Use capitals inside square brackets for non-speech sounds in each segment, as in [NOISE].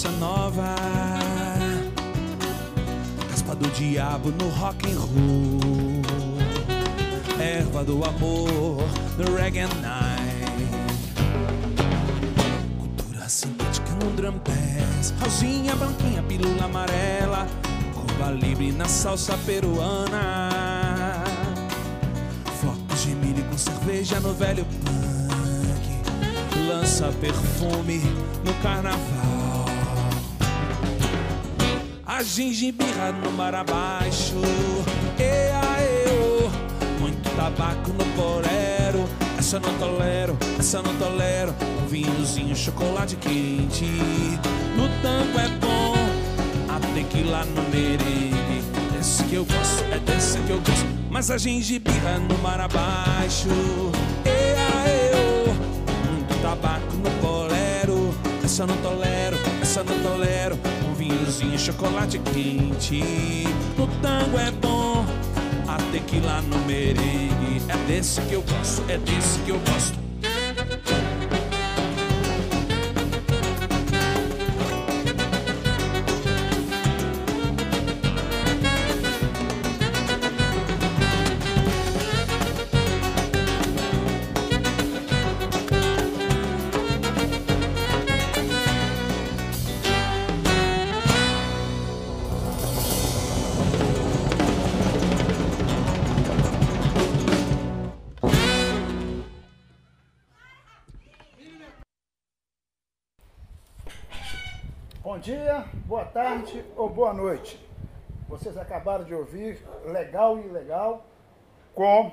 bossa nova. Caspa do diabo no rock and roll. Erva do amor no reggae night. Cultura sintética no drum bass. Rosinha, branquinha, pílula amarela. Curva livre na salsa peruana. Flocos de milho com cerveja no velho punk. Lança perfume no carnaval. A gengibirra no mar abaixo. Ea, eu. Muito tabaco no porero. Essa eu não tolero, essa eu não tolero. Um vinhozinho, chocolate quente. No tango é bom. A tequila no merengue. Desse que eu gosto, é desse que eu gosto. Mas a gengibirra no mar abaixo. Ea, eu. Muito tabaco no bolero. Essa eu não tolero, essa eu não tolero. Vinhozinho, chocolate quente. No tango é bom. A tequila no merengue. É desse que eu gosto, é desse que eu gosto. Boa noite. Vocês acabaram de ouvir Legal e Ilegal com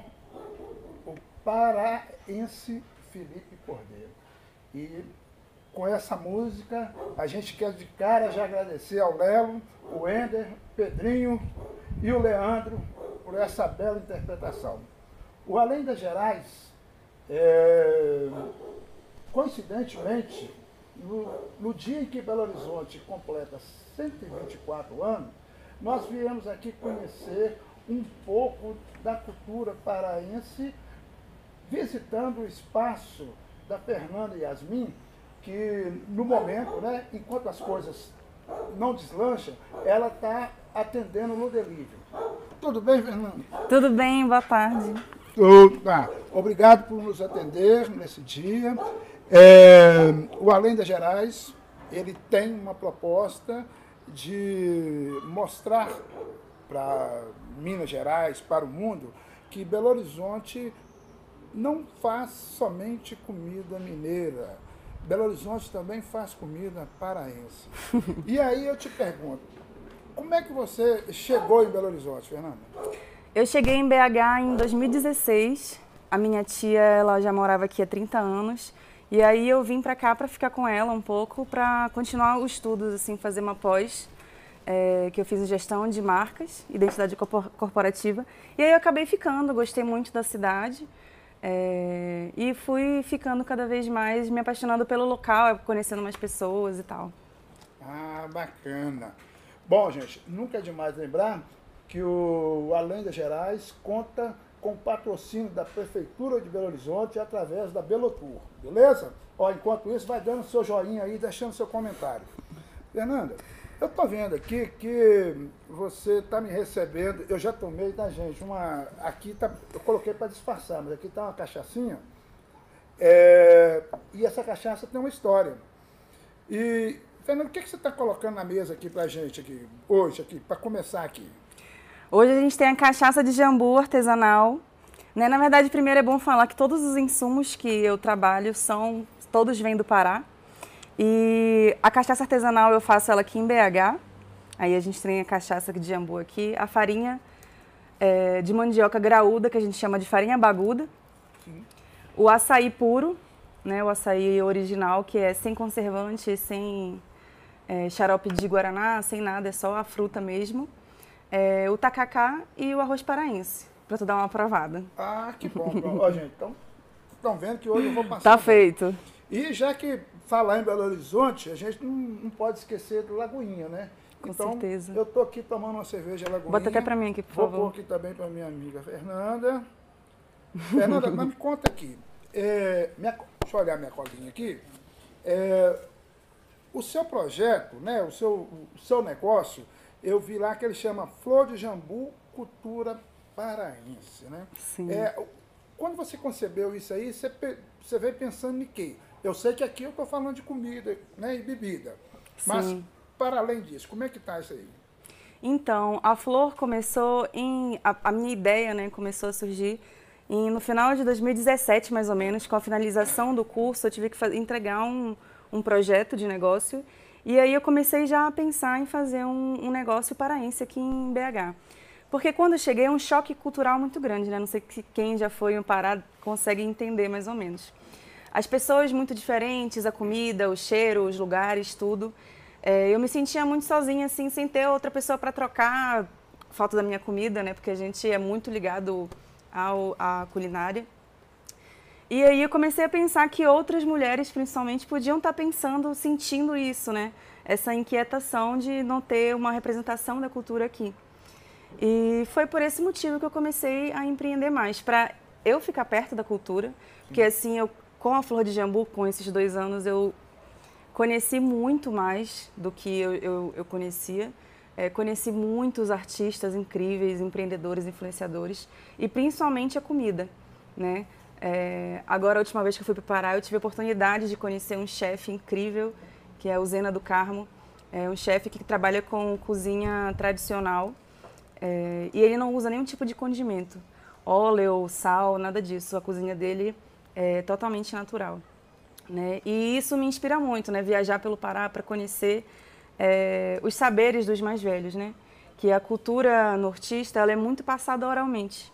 o paraense Felipe Cordeiro. E com essa música, a gente quer de cara já agradecer ao Lelo, o Ender, Pedrinho e o Leandro por essa bela interpretação. O Além das Gerais, é, coincidentemente, no, no dia em que Belo Horizonte completa 124 anos, nós viemos aqui conhecer um pouco da cultura paraense, visitando o espaço da Fernanda Yasmin, que no momento, né, enquanto as coisas não deslancham, ela está atendendo no delivery. Tudo bem, Fernanda? Tudo bem, boa tarde. Tudo. Tá. Obrigado por nos atender nesse dia. É, o Além das Gerais, ele tem uma proposta de mostrar para Minas Gerais, para o mundo, que Belo Horizonte não faz somente comida mineira. Belo Horizonte também faz comida paraense. [LAUGHS] E aí eu te pergunto, como é que você chegou em Belo Horizonte, Fernanda? Eu cheguei em BH em 2016. A minha tia, ela já morava aqui há 30 anos. E aí eu vim para cá para ficar com ela um pouco, para continuar os estudos, assim, fazer uma pós, é, que eu fiz em gestão de marcas, identidade corpor- corporativa. E aí eu acabei ficando, gostei muito da cidade. é, e fui ficando cada vez mais me apaixonando pelo local, conhecendo mais pessoas e tal. Ah, bacana. Bom, gente, nunca é demais lembrar que o Além das Gerais conta com patrocínio da Prefeitura de Belo Horizonte através da Belotur, beleza? Ó, enquanto isso, vai dando seu joinha aí, deixando seu comentário. Fernanda, eu tô vendo aqui que você tá me recebendo, eu já tomei, tá, gente? Uma, aqui tá, eu coloquei para disfarçar, mas aqui tá uma cachaçinha. É, e essa cachaça tem uma história. E, Fernando, o que, que você está colocando na mesa aqui pra gente aqui, hoje, aqui, para começar aqui? Hoje a gente tem a cachaça de jambu artesanal. Né? Na verdade, primeiro é bom falar que todos os insumos que eu trabalho são, todos vêm do Pará. E a cachaça artesanal eu faço ela aqui em BH. Aí a gente tem a cachaça de jambu aqui, a farinha é, de mandioca graúda, que a gente chama de farinha baguda. O açaí puro, né? o açaí original, que é sem conservante, sem é, xarope de guaraná, sem nada, é só a fruta mesmo é, o tacacá e o arroz paraense, para tu dar uma provada. Ah, que bom. Ó, gente, então, estão vendo que hoje eu vou passar. Tá feito. E já que falar em Belo Horizonte, a gente não, não pode esquecer do Lagoinha, né? Com então, certeza. eu tô aqui tomando uma cerveja Lagoinha. Bota até para mim aqui, por Vou favor. pôr aqui também para minha amiga Fernanda. Fernanda, mas me conta aqui. é, minha, deixa eu olhar minha colinha aqui. É, o seu projeto, né, o, seu, o seu negócio, eu vi lá que ele chama Flor de Jambu Cultura Paraense. Né? Sim. É, quando você concebeu isso aí, você, você veio pensando em quê? Eu sei que aqui eu estou falando de comida né, e bebida. Mas, Sim. para além disso, como é que está isso aí? Então, a Flor começou em. A, a minha ideia né, começou a surgir em, no final de 2017, mais ou menos, com a finalização do curso, eu tive que fazer, entregar um, um projeto de negócio. E aí eu comecei já a pensar em fazer um, um negócio paraense aqui em BH. Porque quando eu cheguei é um choque cultural muito grande, né? Não sei se quem já foi no Pará consegue entender mais ou menos. As pessoas muito diferentes, a comida, o cheiro, os lugares, tudo. É, eu me sentia muito sozinha, assim, sem ter outra pessoa para trocar falta da minha comida, né? Porque a gente é muito ligado ao, à culinária. E aí eu comecei a pensar que outras mulheres, principalmente, podiam estar pensando, sentindo isso, né? Essa inquietação de não ter uma representação da cultura aqui. E foi por esse motivo que eu comecei a empreender mais, para eu ficar perto da cultura, porque assim, eu com a Flor de Jambu, com esses dois anos, eu conheci muito mais do que eu, eu, eu conhecia. É, conheci muitos artistas incríveis, empreendedores, influenciadores e principalmente a comida, né? É, agora, a última vez que eu fui para o Pará, eu tive a oportunidade de conhecer um chefe incrível, que é o Zena do Carmo. É um chefe que trabalha com cozinha tradicional é, e ele não usa nenhum tipo de condimento, óleo, sal, nada disso. A cozinha dele é totalmente natural. Né? E isso me inspira muito, né? Viajar pelo Pará para conhecer é, os saberes dos mais velhos, né? Que a cultura nortista ela é muito passada oralmente,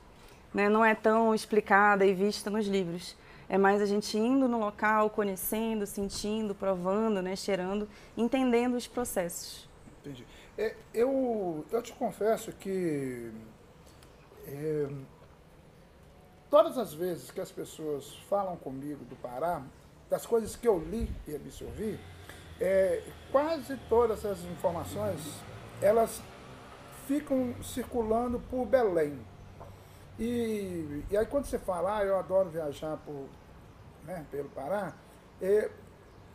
né? Não é tão explicada e vista nos livros. É mais a gente indo no local, conhecendo, sentindo, provando, né? Cheirando, entendendo os processos. Entendi. É, eu, eu te confesso que é, todas as vezes que as pessoas falam comigo do Pará, das coisas que eu li e absorvi, é, quase todas essas informações elas ficam circulando por Belém. E, e aí quando você fala, ah, eu adoro viajar por, né, pelo Pará, é,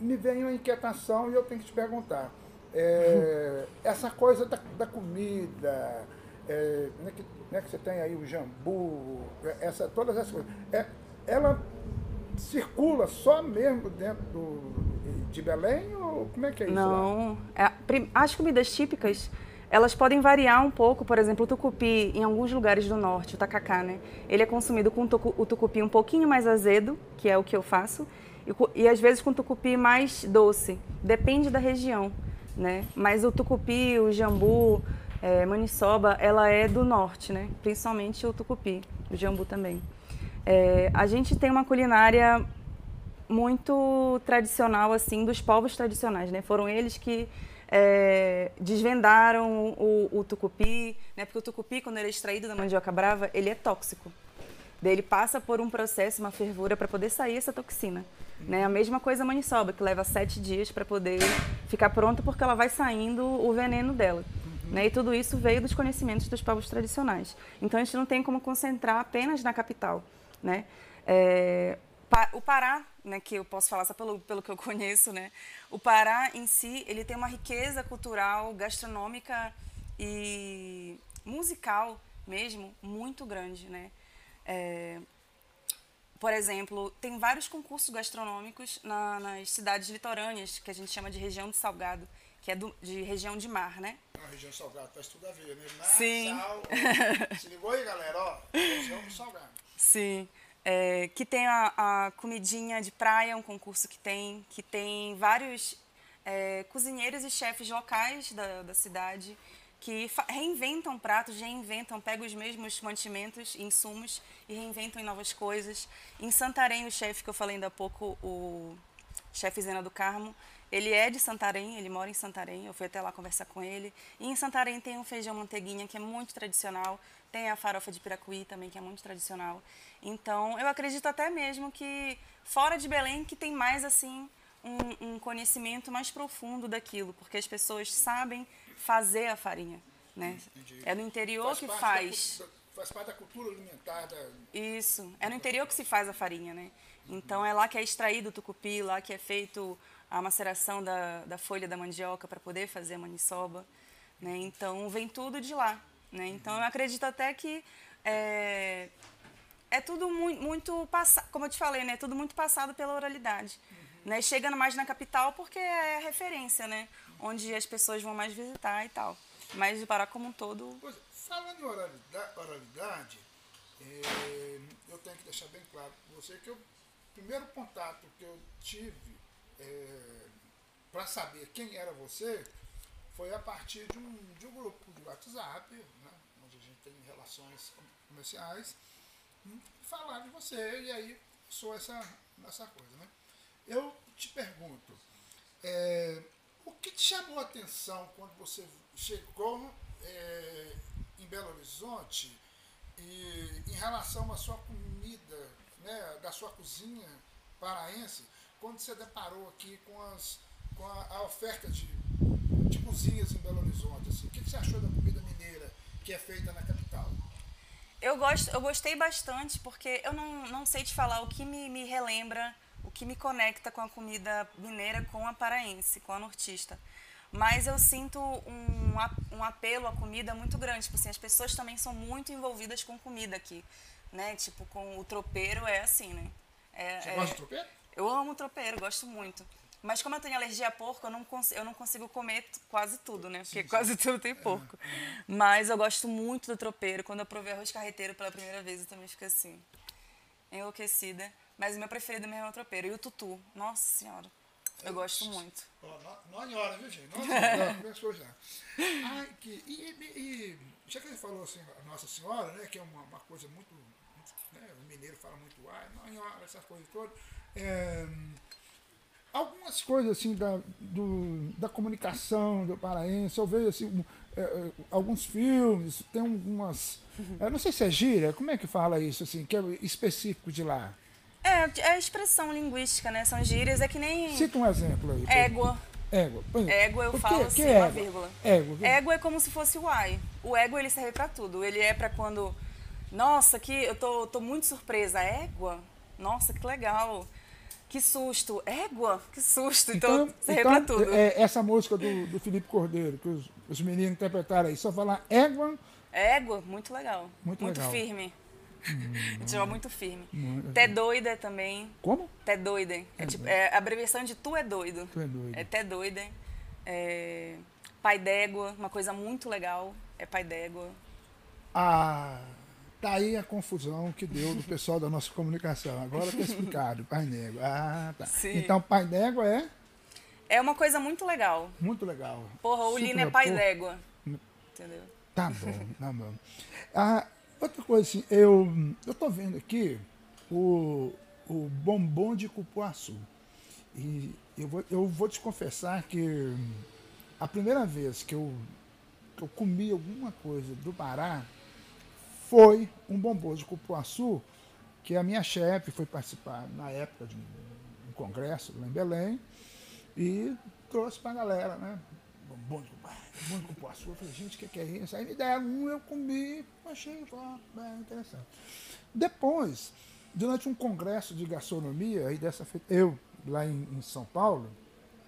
me vem uma inquietação e eu tenho que te perguntar. É, [LAUGHS] essa coisa da, da comida, é, né, que, né, que você tem aí o jambu, essa, todas essas coisas, é, ela circula só mesmo dentro do, de Belém ou como é que é isso? Não, é, as comidas típicas elas podem variar um pouco, por exemplo, o tucupi em alguns lugares do norte, o tacacá, né? Ele é consumido com o tucupi um pouquinho mais azedo, que é o que eu faço, e, e às vezes com tucupi mais doce, depende da região, né? Mas o tucupi, o jambu, é, maniçoba, ela é do norte, né? Principalmente o tucupi, o jambu também. É, a gente tem uma culinária muito tradicional, assim, dos povos tradicionais, né? Foram eles que é, desvendaram o, o, tucupi, né? Porque o tucupi, quando ele é extraído da mandioca brava, ele é tóxico. Daí ele passa por um processo, uma fervura, para poder sair essa toxina. Né? A mesma coisa a maniçoba, que leva sete dias para poder ficar pronta, porque ela vai saindo o veneno dela. Né? E tudo isso veio dos conhecimentos dos povos tradicionais. Então a gente não tem como concentrar apenas na capital. Né? É, o Pará, né, que eu posso falar só pelo, pelo que eu conheço, né? o Pará em si ele tem uma riqueza cultural, gastronômica e musical mesmo muito grande. Né? É, por exemplo, tem vários concursos gastronômicos na, nas cidades litorâneas, que a gente chama de região de Salgado, que é do, de região de mar, né? A região salgado faz tudo a ver, né? Mar, Sim. sal. Se ligou aí, galera? Ó, região do salgado. Sim. É, que tem a, a, comidinha de praia, um concurso que tem, que tem vários é, cozinheiros e chefes locais da, da cidade que reinventam pratos, reinventam, pegam os mesmos mantimentos, insumos e reinventam em novas coisas. Em Santarém, o chefe que eu falei ainda há pouco, o chefe Zena do Carmo, ele é de Santarém, ele mora em Santarém, eu fui até lá conversar com ele. E em Santarém tem um feijão manteiguinha, que é muito tradicional, tem a farofa de piracuí também, que é muito tradicional. Então, eu acredito até mesmo que fora de Belém que tem mais assim um, um conhecimento mais profundo daquilo, porque as pessoas sabem fazer a farinha, né? Entendi. É no interior faz que faz. Da, faz parte da cultura alimentar da... Isso. É no interior que se faz a farinha, né? Então é lá que é extraído o tucupi, lá que é feito a maceração da, da folha da mandioca para poder fazer a maniçoba. Né? Então vem tudo de lá. Né? Então eu acredito até que é, é tudo muito, muito passado, como eu te falei, né? Tudo muito passado pela oralidade. Uhum. Né? Chega mais na capital porque é referência, né? Onde as pessoas vão mais visitar e tal. Mas o Pará como um todo. Pois, falando em oralidade, oralidade é, eu tenho que deixar bem claro para você que o primeiro contato que eu tive é, para saber quem era você foi a partir de um, de um grupo de WhatsApp, né, onde a gente tem relações comerciais, falar de você e aí sou essa, essa coisa. Né? Eu te pergunto, é, o que te chamou a atenção quando você chegou é, em Belo Horizonte e em relação à sua comida, né, da sua cozinha paraense, quando você deparou aqui com, as, com a, a oferta de, de cozinhas em Belo Horizonte? Assim, o que, você achou da comida que é feita na capital? Eu, gosto, eu gostei bastante porque eu não, não sei te falar o que me, me relembra, o que me conecta com a comida mineira, com a paraense, com a nortista. Mas eu sinto um, um apelo à comida muito grande. Tipo assim, as pessoas também são muito envolvidas com comida aqui. Né? Tipo, com o tropeiro é assim, né? É, Você é, gosta de tropeiro? Eu amo tropeiro, gosto muito. Mas como eu tenho alergia a porco, eu não, eu não consigo comer quase tudo, né? Porque sim, [LAUGHS] sim. quase tudo tem porco. É. Mas eu gosto muito do tropeiro. Quando eu provei arroz carreteiro pela primeira vez, eu também fiquei assim, enlouquecida. Mas o meu preferido mesmo é o tropeiro. E o tutu. Nossa Senhora. Eu gosto muito. Nove horas, viu, gente? Nossa Senhora, começou já. [LAUGHS] Ai, que, e, e, já que ele falou assim, Nossa Senhora, né? Que é uma, uma coisa muito. Né, o mineiro fala muito, ai, nove horas, essas coisas todas. É, algumas coisas assim da, do, da comunicação do paraense, eu vejo assim, é, é alguns filmes, tem algumas. Eu não sei se é gíria, como é que fala isso, assim, que é específico de lá? É, é a expressão linguística, né? São gírias, é que nem. Cita um exemplo aí. Égua. Égua. Égua eu falo assim, que uma vírgula. Égua. Égua é como se fosse o ai. O ego ele serve para tudo. Ele é para quando. Nossa, que eu tô, tô muito surpresa. Égua? Nossa, que legal. Que susto. Égua? Que susto. Então, então serve então, tudo. É, essa música do, do Felipe Cordeiro, que os, os meninos interpretaram aí, só falar égua. Égua, muito legal. Muito, muito legal. firme. Hum, Te muito firme. Hum, Té doida também. Como? Té doida. É, tipo, é a abreviação de tu é doido. Tu é doido. É té doida. É, pai d'égua, uma coisa muito legal. É pai d'égua. Ah, tá aí a confusão que deu do pessoal da nossa comunicação. Agora tá explicado, pai d'égua. Ah, tá. Sim. Então, pai d'égua é? É uma coisa muito legal. Muito legal. Porra, o Lino é pai d'égua. Entendeu? Tá bom, tá bom. Ah, Outra coisa assim, eu estou vendo aqui o, o bombom de cupuaçu. E eu vou, eu vou te confessar que a primeira vez que eu, que eu comi alguma coisa do Pará foi um bombom de cupuaçu que a minha chefe foi participar na época de um, congresso lá em Belém e trouxe para a galera, né? Bombom de cupuaçu muito cupuaçu. Eu falei, gente, o que, que, é isso? Aí me deram um, eu comi, achei ah, bem interessante. Depois, durante um congresso de gastronomia, aí dessa feita, eu, lá em, em, São Paulo,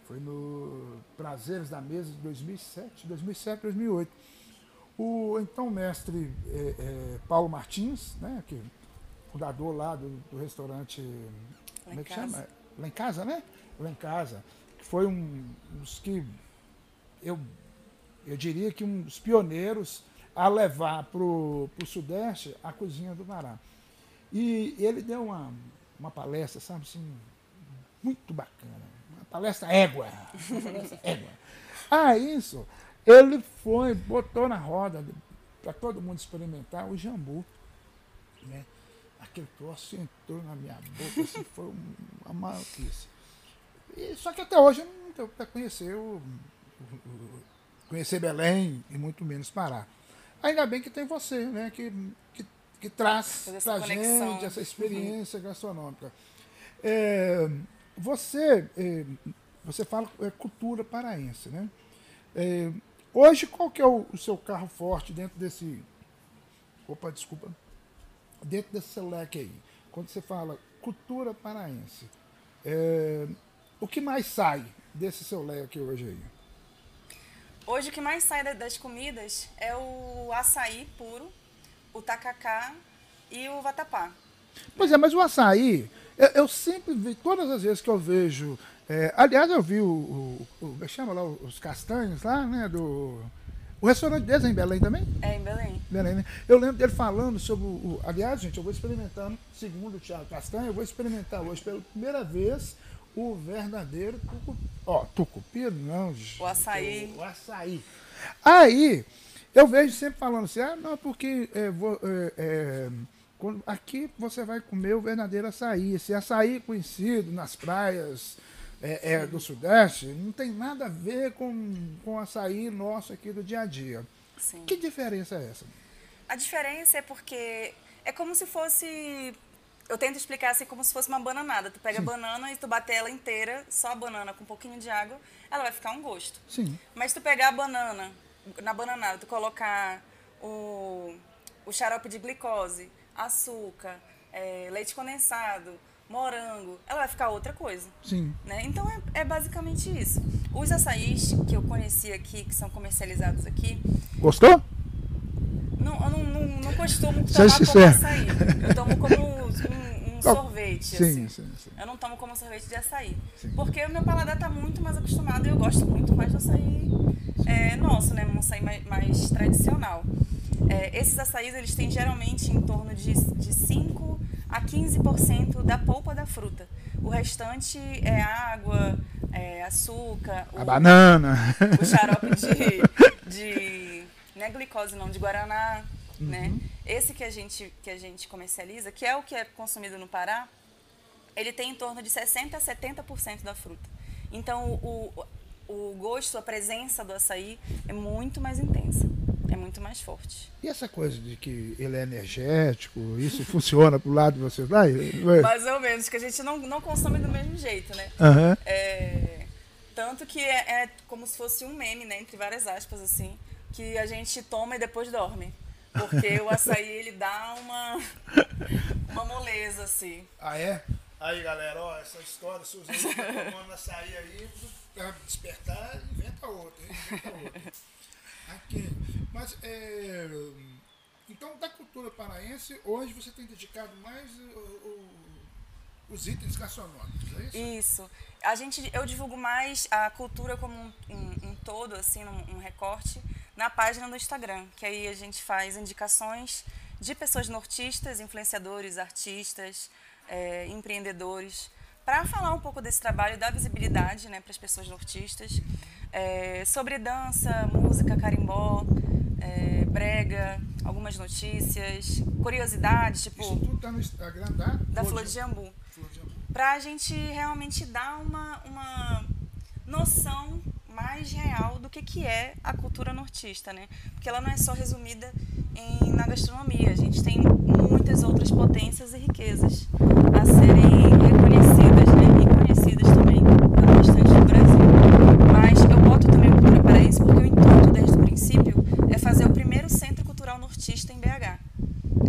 foi no Prazeres da Mesa de 2007, 2007, 2008. O então mestre é, é, Paulo Martins, né, que fundador lá do, do restaurante, lá como é que casa. chama? Lá em casa, né? Lá em casa, que foi um dos que eu eu diria que um dos pioneiros a levar para o Sudeste a cozinha do Pará. E ele deu uma, uma palestra, sabe assim, muito bacana. Uma palestra égua. [LAUGHS] Uma palestra égua. Ah, isso. Ele foi, botou na roda para todo mundo experimentar o jambu. Né? Aquele troço entrou na minha boca, assim, foi uma maluquice. E, só que até hoje eu não tenho para conhecer o, o conhecer Belém e muito menos Pará. Ainda bem que tem você, né, que, que, que traz para a gente essa experiência uhum. gastronômica. É, você, é, você fala é, cultura paraense, né? É, hoje, qual que é o, o, seu carro forte dentro desse opa, desculpa, dentro desse leque aí, quando você fala cultura paraense, é, o que mais sai desse seu leque hoje aí? Hoje o que mais sai das comidas é o açaí puro, o tacacá e o vatapá. Pois é, mas o açaí, eu, eu sempre vi, todas as vezes que eu vejo. É, aliás, eu vi o, o, o. é chama lá os castanhos lá, né? Do. O restaurante deles é em Belém também? É, em Belém. Belém, né? Eu lembro dele falando sobre o. Aliás, gente, eu vou experimentando, segundo o Thiago Castanho, eu vou experimentar hoje pela primeira vez o verdadeiro tucupi. Ó, tucupi não, O açaí. O, o açaí. Aí, eu vejo sempre falando assim, ah, não, porque é, vou, é, é, quando, aqui você vai comer o verdadeiro açaí. Esse açaí conhecido nas praias é, é, do Sudeste não tem nada a ver com, com açaí nosso aqui do dia a dia. Sim. Que diferença é essa? A diferença é porque é como se fosse eu tento explicar assim como se fosse uma bananada. Tu pega Sim. a banana e tu bater ela inteira, só a banana com um pouquinho de água, ela vai ficar um gosto. Sim. Mas tu pegar a banana, na bananada, tu colocar o, o xarope de glicose, açúcar, é, leite condensado, morango, ela vai ficar outra coisa. Sim. Né? Então é, é, basicamente isso. Os açaís que eu conheci aqui, que são comercializados aqui. Gostou? Não, eu não, não, não costumo tomar como açaí. Eu tomo como um, um sorvete, sim, assim. Sim, sim. Eu não tomo como sorvete de açaí. Sim. Porque o meu paladar está muito mais acostumado e eu gosto muito mais do açaí é, nosso, né? Um açaí mais, mais tradicional. É, esses açaís, eles têm geralmente em torno de, de 5 a 15% da polpa da fruta. O restante é água, é açúcar... A o, banana! O xarope de... [LAUGHS] de não é glicose não, de guaraná, uhum. né? Esse que a gente que a gente comercializa, que é o que é consumido no Pará, ele tem em torno de 60 a 70% da fruta. Então o, o gosto, a presença do açaí é muito mais intensa, é muito mais forte. E essa coisa de que ele é energético, isso funciona pro lado de vocês lá? Mais ou menos, que a gente não, não consome do mesmo jeito, né? Uhum. É, tanto que é, é, como se fosse um meme, né? Entre várias aspas, assim que a gente toma e depois dorme. Porque o açaí, ele dá uma, uma moleza, assim. Ah, é? Aí, galera, ó, essa história, se você está tomando açaí aí, para despertar, inventa outra, inventa outra. Aqui. Mas, é, então, da cultura paraense, hoje você tem dedicado mais o, o, os itens gastronômicos, é isso? Isso. A gente, eu divulgo mais a cultura como um, um, um todo, assim, um, um recorte, na página do Instagram, que aí a gente faz indicações de pessoas nortistas, influenciadores, artistas, é, empreendedores, para falar um pouco desse trabalho, dar visibilidade né, para as pessoas nortistas, é, sobre dança, música, carimbó, é, brega, algumas notícias, curiosidades, tipo... Isso tudo está no Instagram da, da Flor de Jambu. Para a gente realmente dar uma, uma noção mais real do que, que é a cultura nortista, né? Porque ela não é só resumida em, na gastronomia, a gente tem muitas outras potências e riquezas a serem reconhecidas, né? E conhecidas também no restante do Brasil. Mas eu boto também cultura paraense porque o intuito desde o princípio é fazer o primeiro centro cultural nortista em BH,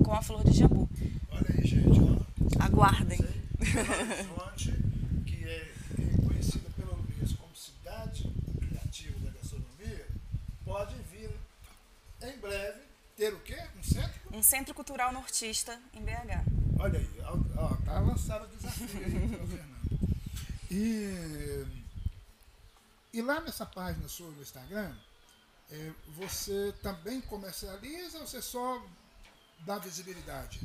com a Flor de Jambu. Olha aí, gente, ó. Aguardem. em breve, ter o quê? Um centro? Um centro nortista em BH. Olha aí, ó, tá lançado o desafio aí, [LAUGHS] Fernando. E, e lá nessa página sua no Instagram, é, você também comercializa ou você só dá visibilidade?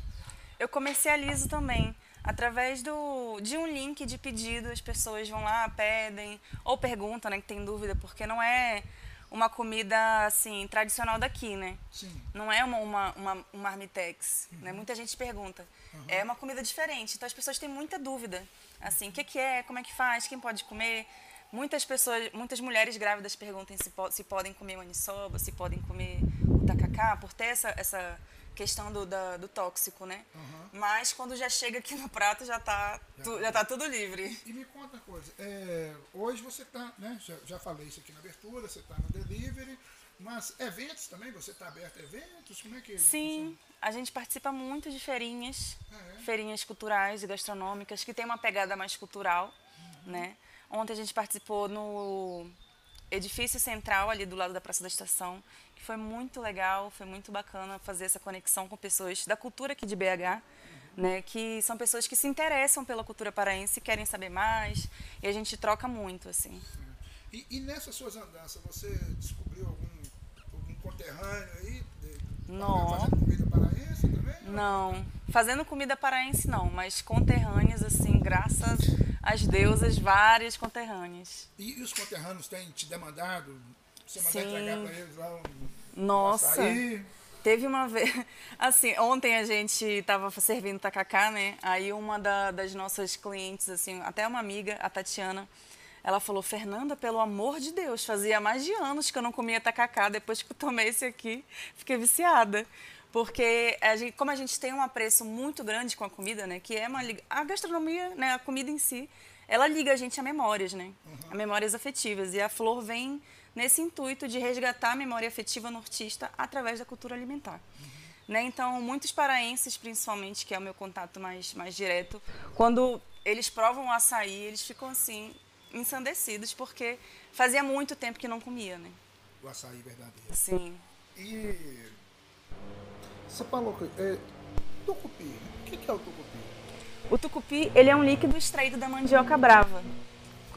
Eu comercializo também. Através do, de um link de pedido, as pessoas vão lá, pedem, ou perguntam, né, que tem dúvida, porque não é uma comida assim tradicional daqui, né? Sim. Não é uma, uma, uma, um marmitex, uhum. né? Muita gente pergunta. Uhum. É uma comida diferente, então as pessoas têm muita dúvida. Assim, o que, que é, como é que faz, quem pode comer? Muitas pessoas, muitas mulheres grávidas perguntam se, po se podem comer maniçoba, se podem comer o tacacá, por ter essa, essa questão do, da, do tóxico, né? Uhum. Mas quando já chega aqui no prato já está já, tu, já tá tudo livre. E me conta uma coisa, é, hoje você está, né? Já, já falei isso aqui na abertura, você está no delivery, Mas eventos também, você está aberto a eventos? Como é que Sim, a gente participa muito de feirinhas, Ah, é? feirinhas culturais e gastronômicas, que tem uma pegada mais cultural, Uhum. né? Ontem a gente participou no edifício central, ali do lado da Praça da Estação, que foi muito legal, foi muito bacana fazer essa conexão com pessoas da cultura aqui de BH, né? Que são pessoas que se interessam pela cultura paraense, querem saber mais, e a gente troca muito, assim. E, e nessas suas andanças, você descobriu algum, algum conterrâneo aí? De, Não. Fazendo comida paraense também? Não, fazendo comida paraense não, mas conterrâneas, assim, graças às deusas, várias conterrâneas. E, e os conterrâneos têm te demandado? Você mandar Sim. entregar para eles lá um, Nossa. um? Teve uma vez, [LAUGHS] assim, ontem a gente estava servindo tacacá, né? Aí uma da- das nossas clientes, assim, até uma amiga, a Tatiana, ela falou: Fernanda, pelo amor de Deus, fazia mais de anos que eu não comia tacacá. Depois que eu tomei esse aqui, fiquei viciada. Porque a gente, como a gente tem um apreço muito grande com a comida, né? Que é uma a gastronomia, né? A comida em si, ela liga a gente a memórias, né? A memórias afetivas. E a flor vem nesse intuito de resgatar a memória afetiva nortista através da cultura alimentar. Né? Então, muitos paraenses, principalmente, que é o meu contato mais, mais direto, quando eles provam o açaí, eles ficam assim, ensandecidos, porque fazia muito tempo que não comia, né? O açaí verdadeiro. Sim. E você falou que. É, tucupi. O que é o tucupi? O tucupi, ele é um líquido extraído da mandioca brava.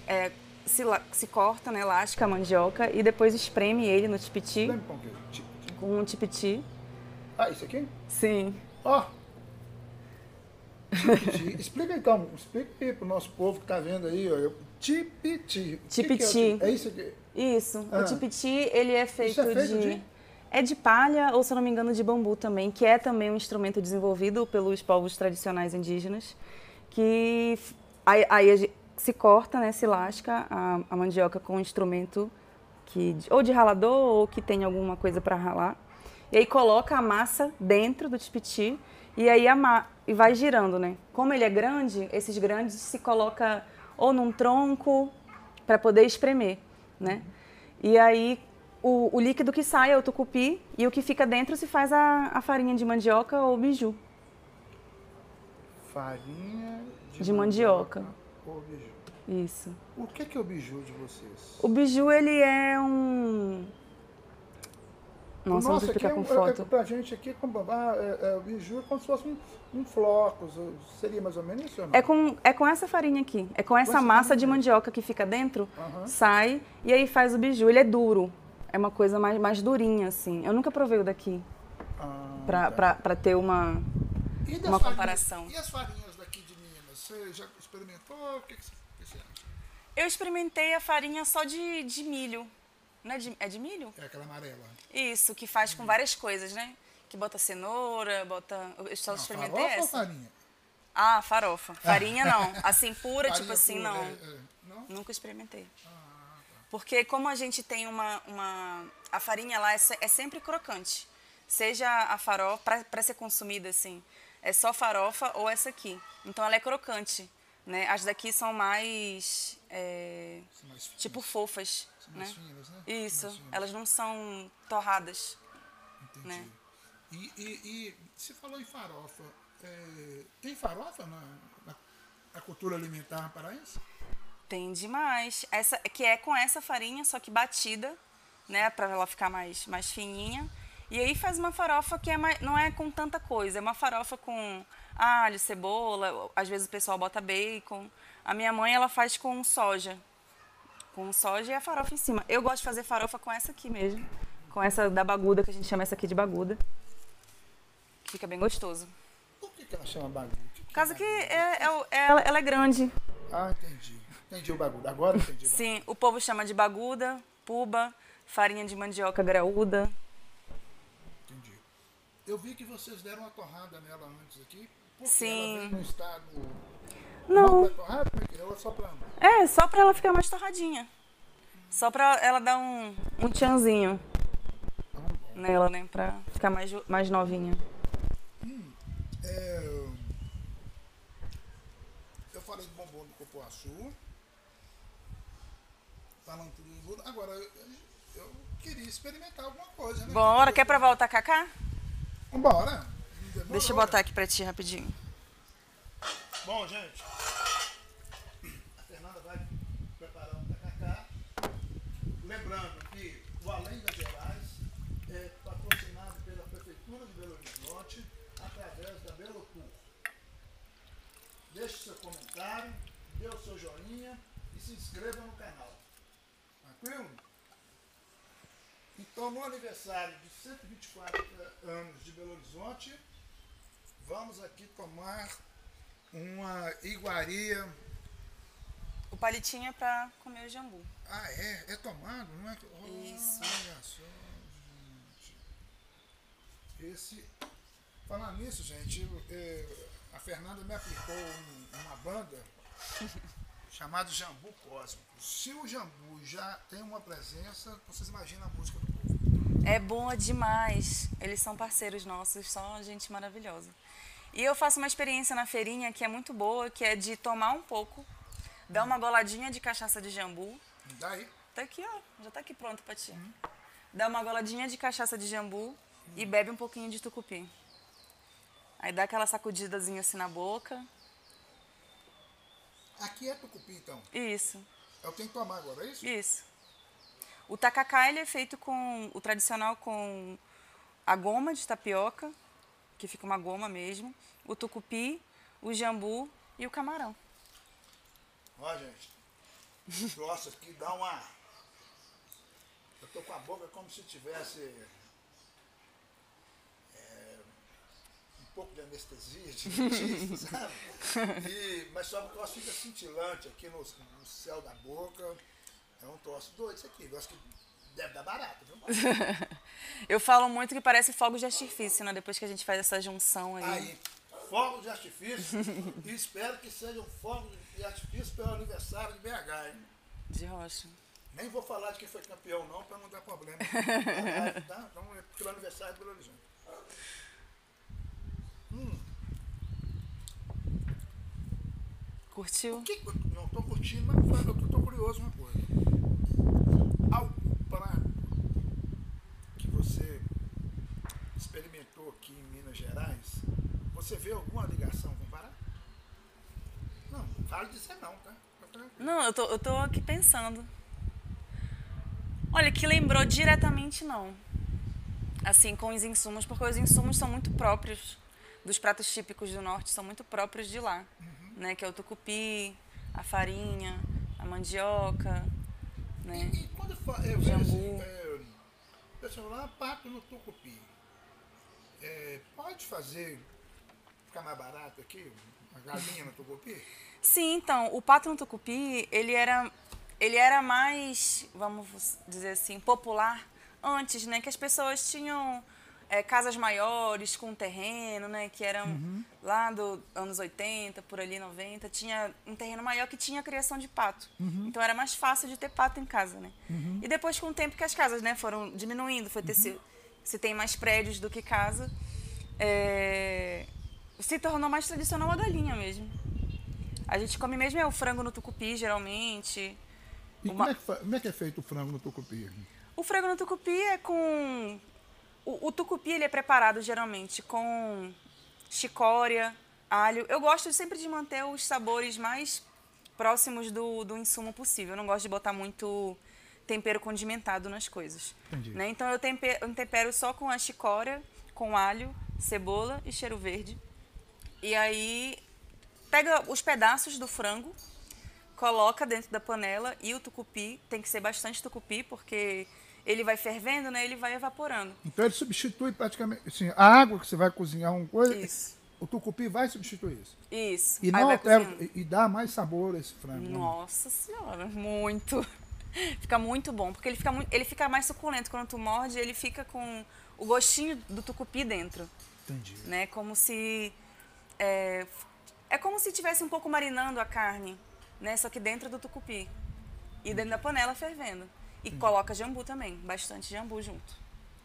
É, se, se corta, né, lasca a mandioca e depois espreme ele no tipiti, com o quê? Com um tipiti. Ah, isso aqui? Sim. Ó. Tipiti. [LAUGHS] explica então, explica aí pro nosso povo que tá vendo aí, ó. Tipiti. É Tipiti. ti- É isso aqui. Isso. Ah. O tipiti, ele é feito, é feito de... de? É de palha, ou se não me engano, de bambu também, que é também um instrumento desenvolvido pelos povos tradicionais indígenas, que aí, aí se corta, né, se lasca a, a mandioca com um instrumento que ou de ralador ou que tem alguma coisa para ralar. E aí coloca a massa dentro do tipiti e aí ama e vai girando, né? Como ele é grande, esses grandes se coloca ou num tronco para poder espremer, né? E aí o, o líquido que sai é o tucupi e o que fica dentro se faz a, a farinha de mandioca ou biju. Farinha de, De mandioca. ou biju. Isso. O que que é o biju de vocês? O biju ele é um Nossa, Nossa, aqui explicar é, com um- foto. É, pra gente aqui, como, ah, é, é, o biju é como se fosse um, um flocos, seria mais ou menos isso ou? É com, é com essa farinha aqui. É com essa massa de mandioca que fica dentro, Aham. sai e aí faz o biju. Ele é duro. É uma coisa mais, mais durinha, assim. Eu nunca provei o daqui, Ah, pra, tá. pra, pra ter uma... Uma farinhas- comparação. E as farinhas daqui de Minas? Você já experimentou? O que, que você, Eu experimentei a farinha só de, de milho. Não é de, é de milho? É aquela amarela. Isso, que faz com várias coisas, né? Que bota cenoura, bota... Eu só Não, experimentei farofa ou essa. farinha? Ah, farofa. Farinha não. [LAUGHS] Assim, pura, Farinha tipo assim, pura, não. é, é. Não? Nunca experimentei. Porque como a gente tem uma... uma a farinha lá é, é sempre crocante. Seja a farofa, para ser consumida assim, é só farofa ou essa aqui. Então ela é crocante, né? As daqui são mais... é, São mais finas. tipo fofas, São mais né? finas, né? Isso, Mais finas. elas não são torradas. Entendi. né? E, e, e você falou em farofa. é, tem farofa na, na, na cultura alimentar paraense? Tem demais. Essa, que é com essa farinha, só que batida, né? Pra ela ficar mais, mais fininha. E aí faz uma farofa que é mais, não é com tanta coisa. É uma farofa com alho, cebola. Às vezes o pessoal bota bacon. A minha mãe, ela faz com soja. Com soja e a farofa em cima. Eu gosto de fazer farofa com essa aqui mesmo. Com essa da baguda, que a gente chama essa aqui de baguda. Fica bem gostoso. Por que, que ela chama bagu? O que que Por causa é que é, é o- ela, ela é grande. Ah, entendi. Entendi o bagulho. Agora eu entendi o bagulho. Sim, o povo chama de baguda, puba, farinha de mandioca graúda. Entendi. Eu vi que vocês deram uma torrada nela antes aqui. Porque Sim. ela vem num estado. Não? Como é só pra. é só pra ela ficar mais torradinha. Só pra ela dar um, um tchanzinho nela, né? Pra ficar mais, mais novinha. É, eu falei de bombom do Copoaçu. Falando tudo do Agora, eu queria experimentar alguma coisa, né? Bora, quer provar o tacacá? Vambora. Deixa eu botar aqui pra ti rapidinho. Bom, gente, a Fernanda vai preparar um tacacá. Lembrando que o Além das Gerais é patrocinado pela Prefeitura de Belo Horizonte através da Belo Tour. Deixe seu comentário, dê o seu joinha e se inscreva no canal. Tranquilo? Então, no aniversário de 124 anos de Belo Horizonte, vamos aqui tomar uma iguaria. O palitinho é pra comer o jambu. Ah, é? É tomado, não é? Isso. Olha só, gente. Esse. Falando nisso, gente, eu, eh, a Fernanda me aplicou um- uma banda [LAUGHS] chamada Jambu Cósmico. Se o Jambu já tem uma presença, vocês imaginam a música do povo. É boa demais. Eles são parceiros nossos, só gente maravilhosa. E eu faço uma experiência na feirinha que é muito boa, que é de tomar um pouco, dar uma goladinha de cachaça de jambu. Daí, Tá aqui, ó. Já tá aqui pronto pra ti. Dá uma goladinha de cachaça de jambu e bebe um pouquinho de tucupi. Aí dá aquela sacudidazinha assim na boca. aqui é tucupi, então. Isso, Eu tenho que tomar agora, é isso? isso. O tacacá ele é feito com o tradicional com a goma de tapioca, que fica uma goma mesmo, o tucupi, o jambu e o camarão. Ó, gente. Nossa, aqui dá uma. Eu tô com a boca como se tivesse. é, um pouco de anestesia, de dentista, [LAUGHS] sabe? E, mas só que o troço fica cintilante aqui no, no céu da boca. É um troço doido isso aqui. Eu acho que deve dar barato, viu? [LAUGHS] Eu falo muito que parece fogos de artifício, né? Depois que a gente faz essa junção aí. Aí, fogos de artifício. [LAUGHS] e espero que sejam fogos de artifício pelo aniversário de BH, hein? De rocha. Nem vou falar de quem foi campeão, não, para não dar problema. [LAUGHS] tá? Então, é pelo aniversário do Belo Horizonte. Curtiu? O que, não estou curtindo, mas eu estou curioso uma coisa. Algum prato que você experimentou aqui em Minas Gerais, você vê alguma ligação com o Pará? Não, não vale dizer não, tá? Tá. Não, eu tô, eu tô aqui pensando. Olha, que lembrou diretamente não. Assim, com os insumos, porque os insumos são muito próprios dos pratos típicos do norte, são muito próprios de lá. Né? Que é o tucupi, a farinha, a mandioca, né? E quando eu falo, eu vejo Jambu. assim, é, pessoal lá, pato no tucupi. É, pode fazer, ficar mais barato aqui, uma galinha no tucupi? Sim, então, o pato no tucupi, ele era, ele era mais, vamos dizer assim, popular antes, né? Que as pessoas tinham é, casas maiores com terreno, né? Que eram lá dos anos 80, por ali 90, tinha um terreno maior que tinha criação de pato. Então era mais fácil de ter pato em casa, né? E depois com o tempo que as casas, né, foram diminuindo, foi ter se, se tem mais prédios do que casa, é, se tornou mais tradicional a galinha mesmo. A gente come mesmo é o frango no tucupi, geralmente. E Uma- como, é que como é que é feito o frango no tucupi? O frango no tucupi é com. O, o tucupi ele é preparado geralmente com chicória, alho. Eu gosto sempre de manter os sabores mais próximos do, do insumo possível. Eu não gosto de botar muito tempero condimentado nas coisas. Entendi. Né? Então eu tempero, eu tempero só com a chicória, com alho, cebola e cheiro verde. E aí pega os pedaços do frango, coloca dentro da panela e o tucupi, tem que ser bastante tucupi, porque ele vai fervendo, né? Ele vai evaporando. Então ele substitui praticamente, assim, a água que você vai cozinhar uma coisa, Isso. o tucupi vai substituir isso. Isso. E não altera, cozinhando. e, dá mais sabor a esse frango. né? Nossa senhora, muito. [LAUGHS] Fica muito bom, porque ele fica, muito, ele fica mais suculento. Quando tu morde, ele fica com o gostinho do tucupi dentro. Entendi. né? Como se é, é como se tivesse um pouco marinando a carne, né? Só que dentro do tucupi e dentro da panela fervendo. E coloca jambu também, bastante jambu junto.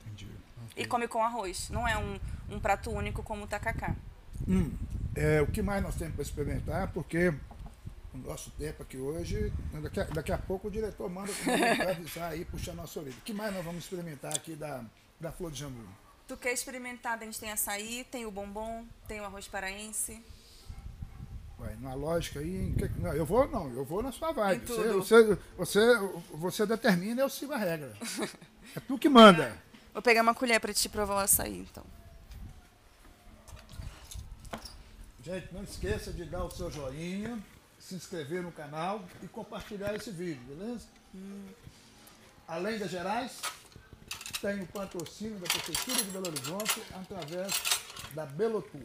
Entendi. E come com arroz. Não é um, um prato único como o tacacá. Hum, é, o que mais nós temos para experimentar, porque o nosso tempo aqui hoje. Daqui a, daqui a pouco o diretor manda vai avisar aí, puxar nossa orelha. O que mais nós vamos experimentar aqui da, da flor de jambu? Tu quer experimentar? A gente tem açaí, tem o bombom, tem o arroz paraense. Ué, numa lógica aí. Não, eu vou, não, eu vou na sua vibe. Você, você, você, você determina, eu sigo a regra. É tu que manda. [LAUGHS] Vou pegar uma colher pra te provar o açaí, então. Gente, não esqueça de dar o seu joinha, se inscrever no canal e compartilhar esse vídeo, beleza? Além das Gerais, tem o patrocínio da Prefeitura de Belo Horizonte através da Belotur.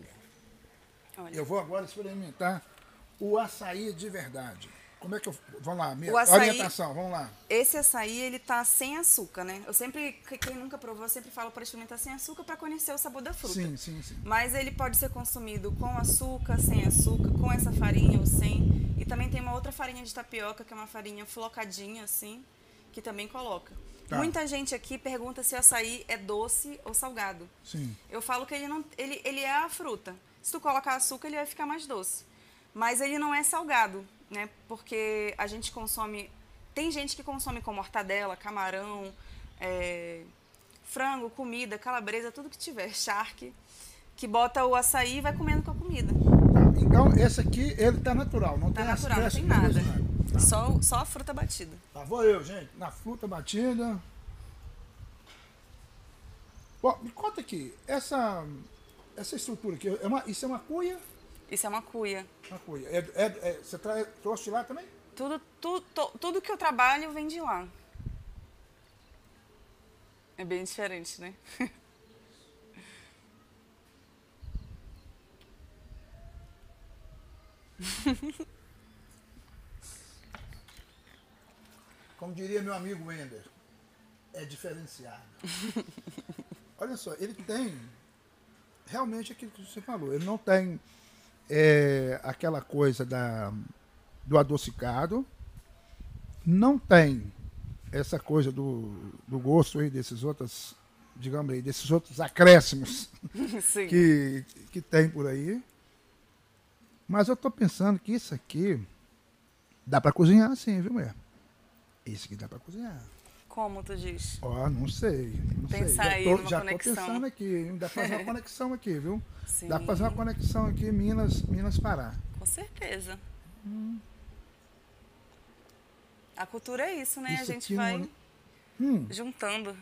Olha. Eu vou agora experimentar o açaí de verdade. Como é que eu. Vamos lá, minha açaí- orientação, vamos lá. Esse açaí, ele tá sem açúcar, né? Eu sempre, que- quem nunca provou, eu sempre falo para experimentar sem açúcar para conhecer o sabor da fruta. Sim, sim, sim. Mas ele pode ser consumido com açúcar, sem açúcar, com essa farinha ou sem. E também tem uma outra farinha de tapioca, que é uma farinha flocadinha, assim, que também coloca. Tá. Muita gente aqui pergunta se o açaí é doce ou salgado. Sim. Eu falo que ele, não, ele, ele é a fruta. Se tu colocar açúcar, ele vai ficar mais doce. Mas ele não é salgado, né? Porque a gente consome... Tem gente que consome com mortadela, camarão, é, frango, comida, calabresa, tudo que tiver, [LAUGHS] charque, que bota o açaí e vai comendo com a comida. Tá, Então, esse aqui, ele tá natural, não Tá tem as natural, não crestas tem nada. de nada. Tá. Só, só a fruta batida. Tá, vou eu, gente, na fruta batida. Bom, me conta aqui, essa, essa estrutura aqui, é uma, isso é uma cuia? Isso é uma cuia. Uma cuia. É, é- é- você tra- trouxe de lá também? Tudo, tu, to- tudo que eu trabalho vem de lá. É bem diferente, né? [LAUGHS] Como diria meu amigo Wender, é diferenciado. [LAUGHS] Olha só, ele tem realmente aquilo que você falou. Ele não tem é, aquela coisa da, do adocicado, não tem essa coisa do, do gosto aí desses outros, digamos aí, desses outros acréscimos [LAUGHS] Sim. que, que tem por aí. Mas eu estou pensando que isso aqui dá para cozinhar sim, viu, mulher? Isso aqui dá para cozinhar. Como tu diz? Ó, não sei. Não Pensar sei. aí já tô, numa já tô conexão. pensando aqui? Dá pra fazer uma [LAUGHS] conexão aqui, viu? Sim. Dá pra fazer uma conexão aqui, Minas, Minas Pará. Com certeza. A cultura é isso, né? Isso a gente aqui vai Hum, juntando.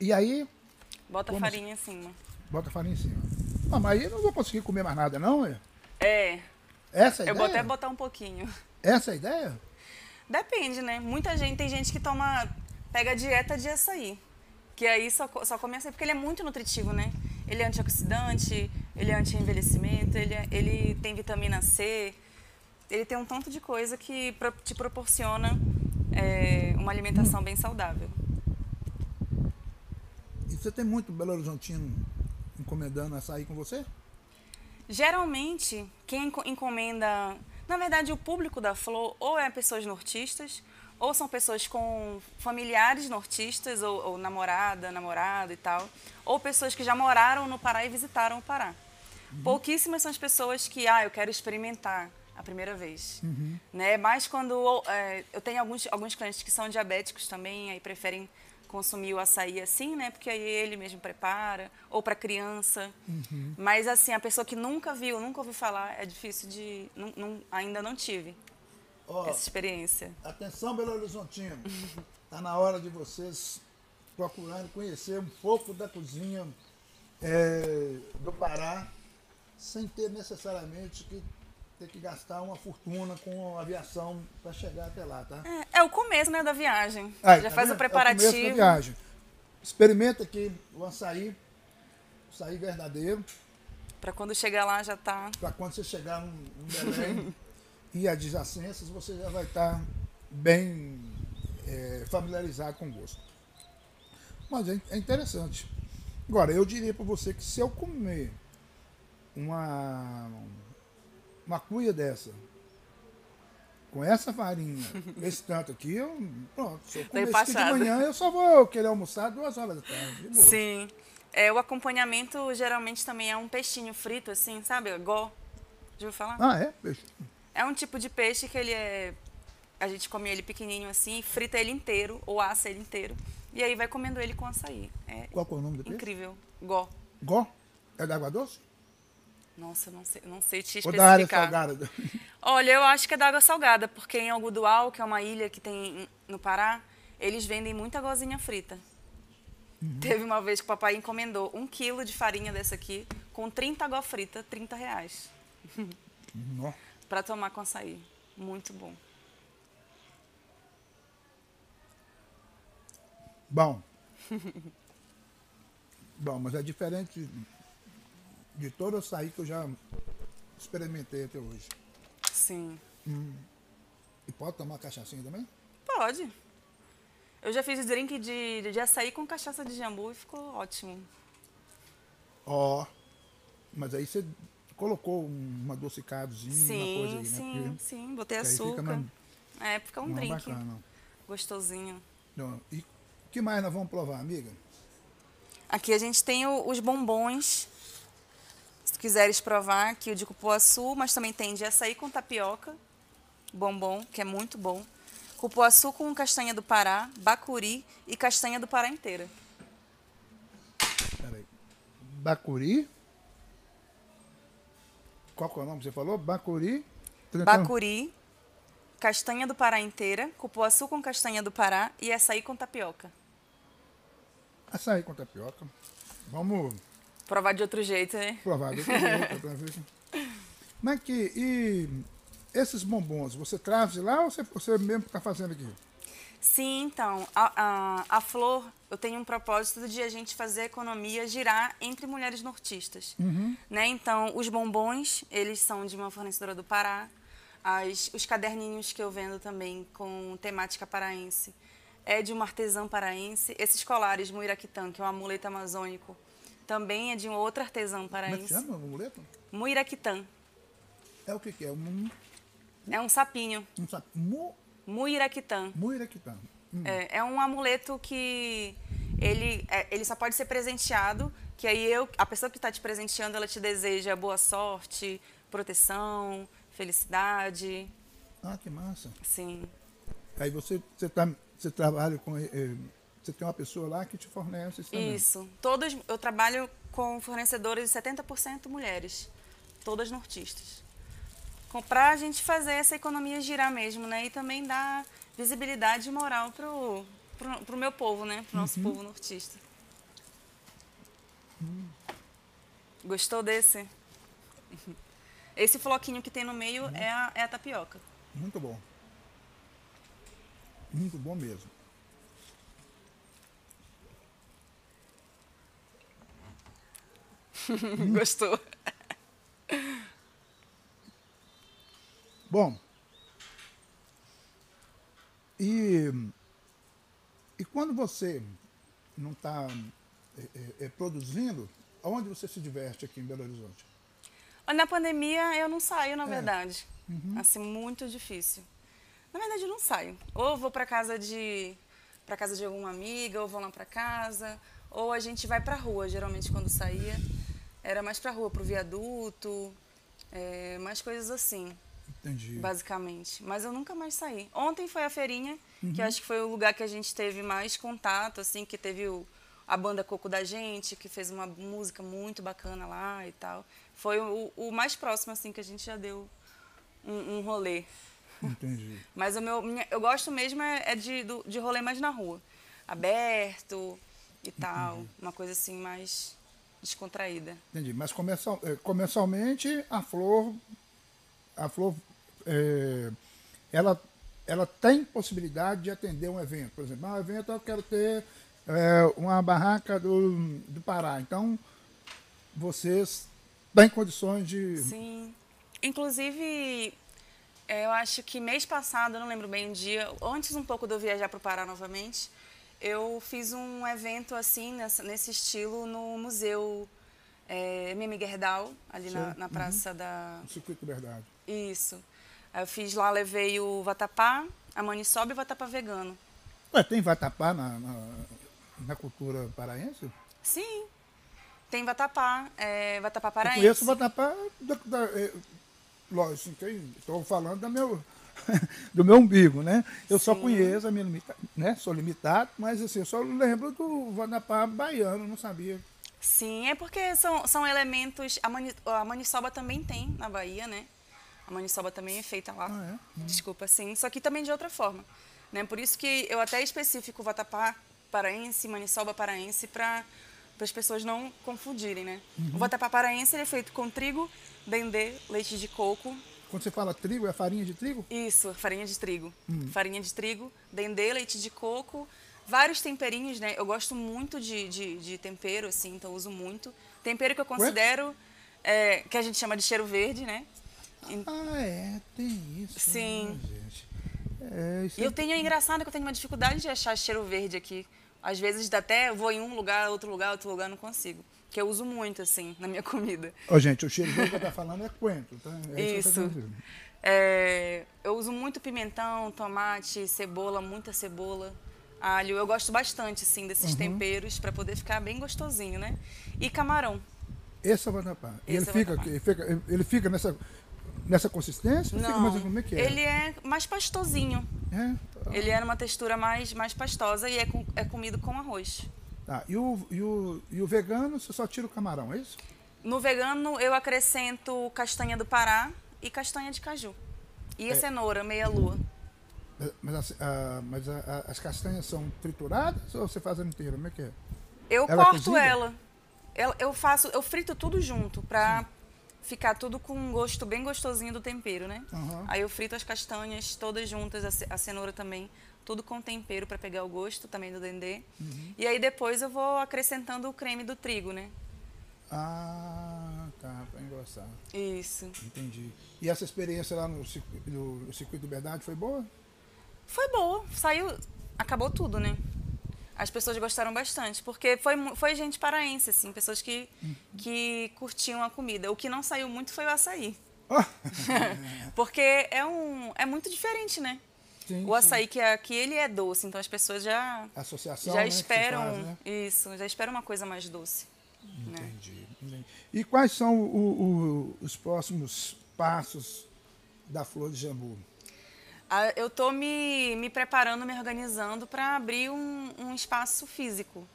e aí, Bota Como farinha em cima. bota farinha em cima. Ah, mas aí eu não vou conseguir comer mais nada, não, é? É, Essa é a eu vou ideia? até botar um pouquinho. Essa é a ideia? Depende, né? Muita gente, tem gente que toma, pega dieta de açaí. Que aí só, só come açaí, porque ele é muito nutritivo, né? Ele é antioxidante, ele é anti-envelhecimento, ele, é- ele tem vitamina C, ele tem um tanto de coisa que te proporciona é, uma alimentação bem saudável. E você tem muito Belo Horizontino encomendando açaí com você? Geralmente, quem enco- encomenda. Na verdade, o público da Flor ou é pessoas nortistas, ou são pessoas com familiares nortistas, ou, ou namorada, namorado e tal, ou pessoas que já moraram no Pará e visitaram o Pará. Pouquíssimas são as pessoas que, ah, eu quero experimentar a primeira vez. Né? Mas quando. é, eu tenho alguns, alguns clientes que são diabéticos também, aí preferem consumir o açaí assim, né? Porque aí ele mesmo prepara, ou para criança. Mas assim, a pessoa que nunca viu, nunca ouviu falar, é difícil de. não- não- ainda não tive Ó, essa experiência. Atenção, Belo Horizontino. Está [LAUGHS] na hora de vocês procurarem conhecer um pouco da cozinha é, do Pará, sem ter necessariamente que ter que gastar uma fortuna com aviação para chegar até lá, tá? É, é o começo, né, da viagem. Aí, Já tá faz vendo? o É começo da preparativo. viagem. Experimenta aqui o açaí, o açaí verdadeiro, para quando chegar lá já tá. para quando você chegar no, no Belém [LAUGHS] e adjacências, você já vai estar bem é, familiarizado com o gosto. Mas é, é interessante. Agora, eu diria para você que se eu comer uma, uma cuia dessa, com essa farinha, [LAUGHS] esse tanto aqui, eu, pronto, se eu comer isso de manhã, eu só vou querer almoçar duas horas da tarde. Sim. É, o acompanhamento geralmente também é um peixinho frito, assim, sabe? Gó. Já ouviu falar? Ah, é? Peixe. É um tipo de peixe que ele é. A gente come ele pequenininho assim, frita ele inteiro ou assa ele inteiro. E aí vai comendo ele com açaí. É Qual que é o nome do peixe? incrível. Gó. Gó? É da água doce? Nossa, não sei, não sei te Ou da área especificar. salgada? Olha, eu acho que é da água salgada, porque em Algodual, que é uma ilha que tem no Pará, eles vendem muita gozinha frita. Uhum. Teve uma vez que o papai encomendou um quilo de farinha dessa aqui, com 30 gó frita, 30 reais, para tomar com açaí. Muito bom. Bom. [LAUGHS] Bom, mas é diferente de todo açaí que eu já experimentei até hoje. Sim. E pode tomar cachaçinha também? Pode. Eu já fiz drink de, de, de açaí com cachaça de jambu e ficou ótimo. Ó. Mas aí você colocou um adocicadozinho, uma coisa Sim, aí, né? sim, sim. Botei fica açúcar. mais- É, fica um drink bacana. gostosinho. E o que mais nós vamos provar, amiga? Aqui a gente tem o- os bombons. Tu quiseres provar, aqui o de cupuaçu, mas também tem de açaí com tapioca, bombom, que é muito bom. Cupuaçu com castanha do Pará, bacuri e castanha do Pará inteira. Peraí. Bacuri. Qual que é o nome que você falou? Bacuri. Bacuri, castanha do Pará inteira, cupuaçu com castanha do Pará e açaí com tapioca. Açaí com tapioca. Vamos Provar de outro jeito, né? provar jeito pra ver. [LAUGHS] Mas que, e esses bombons, você traz de lá ou você, você mesmo está fazendo aqui? Sim, então, a, a, a Flor, eu tenho um propósito de a gente fazer a economia girar entre mulheres nortistas. Né? Então, os bombons, eles são de uma fornecedora do Pará. As, os caderninhos que eu vendo também com temática paraense é de uma artesã paraense. Esses colares, Muiraquitã, que é um amuleto amazônico, também é de um outro artesão Como é que paraense. chama o amuleto? Muiraquitã. É o que, que é? Um, É um sapinho. um sapo. Mu, Muiraquitã. muiraquitã. Hum. É, é um amuleto que ele, é, ele só pode ser presenteado, que aí eu, a pessoa que está te presenteando, ela te deseja boa sorte, proteção, felicidade, Ah, que massa. sim. Aí você, você, tá, você trabalha com. eh, você tem uma pessoa lá que te fornece isso também. Isso. Todas, eu trabalho com fornecedores de 70% mulheres, todas nortistas. Para a gente fazer essa economia girar mesmo, né? E também dar visibilidade moral pro, pro, pro meu povo, né? Pro nosso povo nortista. Gostou desse? [LAUGHS] Esse floquinho que tem no meio é, a, é a tapioca. Muito bom. Muito bom mesmo. [LAUGHS] Gostou? Bom. E, e quando você não está produzindo, aonde você se diverte aqui em Belo Horizonte? Na pandemia eu não saio, na É. verdade. Assim, muito difícil. Na verdade, eu não saio. Ou vou para casa de para casa de alguma amiga, ou vou lá para casa, ou a gente vai para rua, geralmente quando saía. Era mais para rua, pro viaduto, é, mais coisas assim, Entendi. basicamente. Mas eu nunca mais saí. Ontem foi a feirinha, Uhum. que acho que foi o lugar que a gente teve mais contato, assim, que teve o, a banda Coco da Gente, que fez uma música muito bacana lá e tal. Foi o, o mais próximo, assim, que a gente já deu um, um rolê. Entendi. [LAUGHS] Mas o meu, minha- eu gosto mesmo é, é de, do- de rolê mais na rua. Aberto e tal. Uma coisa assim mais descontraída. Entendi. Mas comercial, eh, comercialmente a flor, a flor, eh, ela, ela tem possibilidade de atender um evento. Por exemplo, um evento eu quero ter eh, uma barraca do, do Pará. Então, vocês têm condições de. Sim. Inclusive, é, eu acho que mês passado, não lembro bem o dia, antes um pouco de eu viajar para o Pará novamente, eu fiz um evento assim, nessa- nesse estilo, no Museu é, Mimi Gerdau, ali na, na Praça da... O circuito Verdade. Isso. Eu fiz lá, levei o vatapá, a maniçoba e o vatapá vegano. Ué, tem vatapá na, na, na cultura paraense? Sim. Tem vatapá, é, vatapá Eu paraense. conheço vatapá da, da, eh, lógico, estou falando do meu, [LAUGHS] do meu umbigo, né? Eu Sim. só conheço a minha limitação, né? Sou limitado, mas assim, eu só lembro do Vanapá baiano, não sabia. Sim, é porque são, são elementos. A, mani, a maniçoba também tem na Bahia, né? A maniçoba também é feita lá. Ah, é? Hum. Desculpa, sim. Só que também de outra forma. Né? Por isso que eu até especifico o vatapá paraense, maniçoba paraense, para as pessoas não confundirem, né? Uhum. O vatapá paraense é feito com trigo, dendê, leite de coco. Quando você fala trigo, é farinha de trigo? Isso, farinha de trigo. Uhum. Farinha de trigo, dendê, leite de coco, vários temperinhos, né? Eu gosto muito de, de, de tempero, assim, então uso muito. Tempero que eu considero, é, que a gente chama de cheiro verde, né? Ah, é, tem isso. Sim. Né? É, e eu é tenho, é engraçado que eu tenho uma dificuldade de achar cheiro verde aqui. Às vezes até vou em um lugar, outro lugar, outro lugar, não consigo. Que eu uso muito, assim, na minha comida. Ô, oh, gente, o cheiro que eu tô falando é coentro, tá? É isso. é, eu uso muito pimentão, tomate, cebola, muita cebola, alho. Eu gosto bastante, assim, desses uhum. temperos para poder ficar bem gostosinho, né? E camarão. Esse é o vatapá. Ele, é fica, ele fica, ele fica nessa nessa consistência? Não, mais, como é que é? ele é mais pastosinho. É? Tá. Ele é numa textura mais, mais pastosa e é, com, é comido com arroz. Tá. E o, e, o, e o vegano, você só tira o camarão, é isso? No vegano, eu acrescento castanha do Pará e castanha de caju. E a é. cenoura, meia-lua. Mas, a, mas a, as castanhas são trituradas ou você faz ela inteira? Como é que é? Eu ela corto ela. Eu faço, eu frito tudo junto para ficar tudo com um gosto bem gostosinho do tempero, né? Uhum. Aí eu frito as castanhas todas juntas, a cenoura também, tudo com tempero para pegar o gosto também do dendê. Uhum. E aí depois eu vou acrescentando o creme do trigo, né? Ah, tá, para engrossar. Isso. Entendi. E essa experiência lá no, no, no Circuito Liberdade foi boa? Foi boa. Saiu, acabou tudo, né? as pessoas gostaram bastante, porque foi, foi gente paraense, assim, pessoas que, que curtiam a comida. O que não saiu muito foi o açaí. [LAUGHS] porque é, um, é muito diferente, né? Sim, o açaí sim. que é aqui, ele é doce, então as pessoas já, Associação, já né, esperam faz, né? isso, já esperam uma coisa mais doce. Né? Entendi. Né? E quais são o, o, os próximos passos da Flor de Jambu? Eu estou me, me preparando, me organizando para abrir um, um, espaço físico.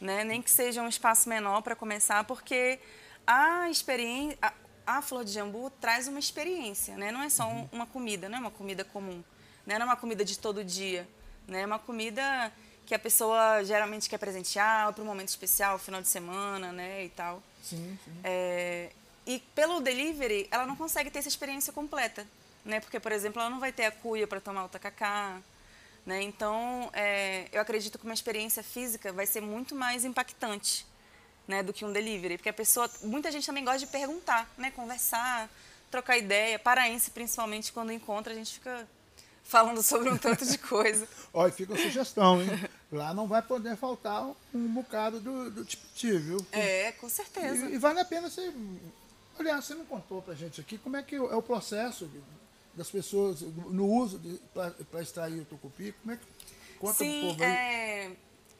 Né? Nem que seja um espaço menor para começar, porque a experiência. A, a, flor de jambu traz uma experiência, né? Não é só um, uma comida, não é uma comida comum. Não é uma comida de todo dia. Né? É uma comida que a pessoa geralmente quer presentear para um momento especial, final de semana, né? E tal. Sim, sim. É, e pelo delivery, ela não consegue ter essa experiência completa né? Porque, por exemplo, ela não vai ter a cuia para tomar o tacacá, né? Então, é, eu acredito que uma experiência física vai ser muito mais impactante, né, do que um delivery, porque a pessoa, muita gente também gosta de perguntar, né, conversar, trocar ideia, paraense principalmente quando encontra, a gente fica falando sobre um tanto de coisa. [LAUGHS] Olha, fica a sugestão, hein? Lá não vai poder faltar um bocado do, do tipiti, viu? É, com certeza. E, e, vale a pena você. Aliás, você não contou pra gente aqui como é que é o processo das pessoas no uso para extrair o tucupi? Como é que conta Sim, povo é,